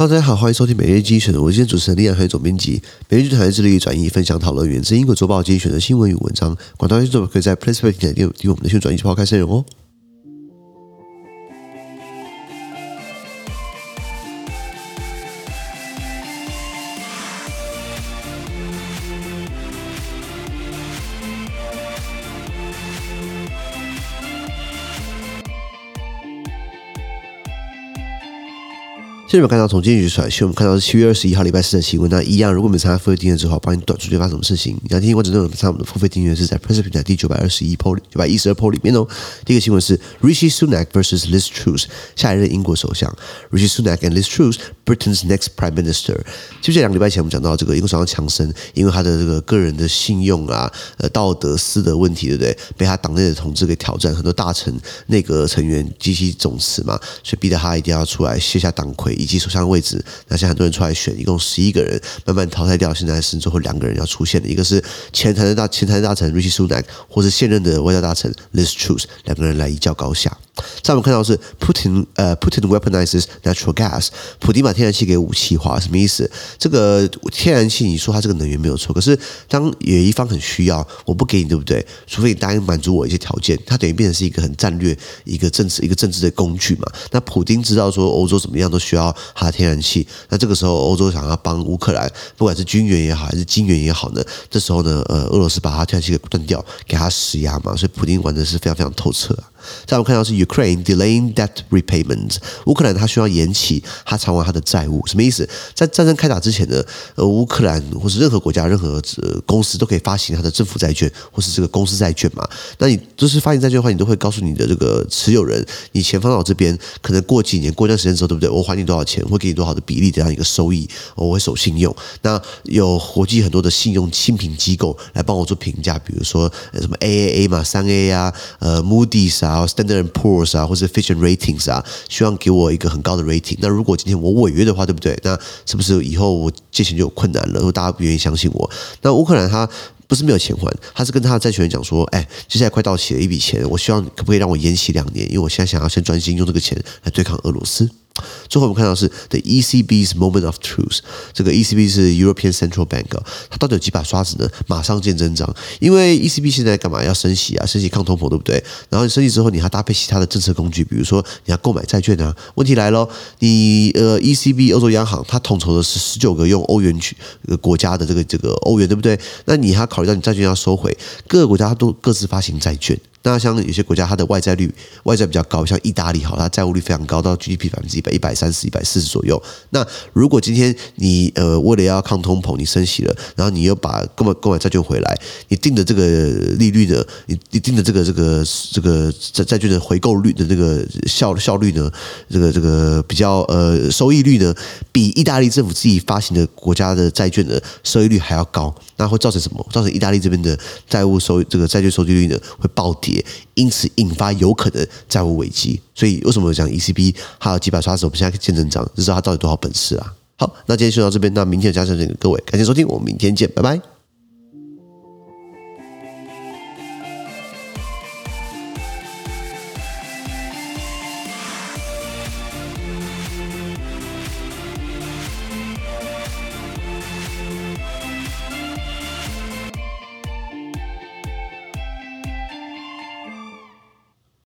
哈喽，大家好，欢迎收听每日精选。我是今天主持人李阳，还有总编辑。每日精选致力于转移、分享、讨论源自英国周报精选的新闻与文章。广大听众可以在 PressPlay 点点订阅我们的新闻转译及抛开内容哦。现在我们看到从今天出来，我们看到是七月二十一号礼拜四的新闻。那一样，如果没参加付费订阅之后，帮你短出去发生什么事情？你要听完整内容，参加我们的付费订阅是在 PressPlay 平台第九百二十一 PO 九百一十二 PO 里面哦。第一个新闻是 Rishi Sunak vs Liz Truss，下一任英国首相 Rishi Sunak and Liz Truss，Britain's next Prime Minister。就这两个礼拜前，我们讲到这个英国首相强生，因为他的这个个人的信用啊、呃道德私德问题，对不对？被他党内的同志给挑战，很多大臣、内阁成员及其总辞嘛，所以逼得他一定要出来卸下党魁。以及首相位置，那现在很多人出来选，一共十一个人，慢慢淘汰掉。现在剩最后两个人要出现的，一个是前财政大前财政大臣 Rishi Sunak，或是现任的外交大臣 Liz Truss，两个人来一较高下。在我们看到是 Putin，呃，Putin weaponizes natural gas，普丁把天然气给武器化，什么意思？这个天然气，你说它这个能源没有错，可是当有一方很需要，我不给你，对不对？除非你答应满足我一些条件，它等于变成是一个很战略、一个政治、一个政治的工具嘛。那普丁知道说欧洲怎么样都需要它的天然气，那这个时候欧洲想要帮乌克兰，不管是军援也好，还是金援也好呢，这时候呢，呃，俄罗斯把它天然气给断掉，给它施压嘛，所以普丁玩的是非常非常透彻。在我们看到是 Ukraine delaying debt repayment，乌克兰它需要延期，它偿还它的债务，什么意思？在战争开打之前呢，呃，乌克兰或是任何国家、任何公司都可以发行它的政府债券或是这个公司债券嘛。那你就是发行债券的话，你都会告诉你的这个持有人，你钱放到我这边，可能过几年、过一段时间之后，对不对？我还你多少钱，会给你多少的比例这样一个收益，我会守信用。那有国际很多的信用信评机构来帮我做评价，比如说什么 AAA 嘛、三 A 啊、呃 Moody's 啊。然后 Standard and pools 啊，或者 Fitch Ratings 啊，希望给我一个很高的 rating。那如果今天我违约的话，对不对？那是不是以后我借钱就有困难了？如果大家不愿意相信我，那乌克兰他不是没有钱还，他是跟他的债权人讲说：“哎，接下来快到期了一笔钱，我希望可不可以让我延期两年？因为我现在想要先专心用这个钱来对抗俄罗斯。”最后我们看到是 The ECB's moment of truth，这个 ECB 是 European Central Bank，它到底有几把刷子呢？马上见真章，因为 ECB 现在干嘛要升息啊？升息抗通膨，对不对？然后你升息之后，你还搭配其他的政策工具，比如说你要购买债券啊。问题来了，你呃 ECB 欧洲央行它统筹的是十九个用欧元区国家的这个这个欧元，对不对？那你还考虑到你债券要收回，各个国家都各自发行债券。那像有些国家，它的外债率外债比较高，像意大利，好，它债务率非常高，到 GDP 百分之一百一百三十、一百四十左右。那如果今天你呃为了要抗通膨，你升息了，然后你又把购买购买债券回来，你定的这个利率呢，你你定的这个这个这个债债券的回购率的这个效效率呢，这个这个比较呃收益率呢，比意大利政府自己发行的国家的债券的收益率还要高，那会造成什么？造成意大利这边的债务收这个债券收益率呢会暴跌。因此引发有可能债务危机，所以为什么讲 ECB 还有几把刷子？我们现在见真章，就知道他到底多少本事啊！好，那今天就到这边，那明天的加强给各位，感谢收听，我们明天见，拜拜。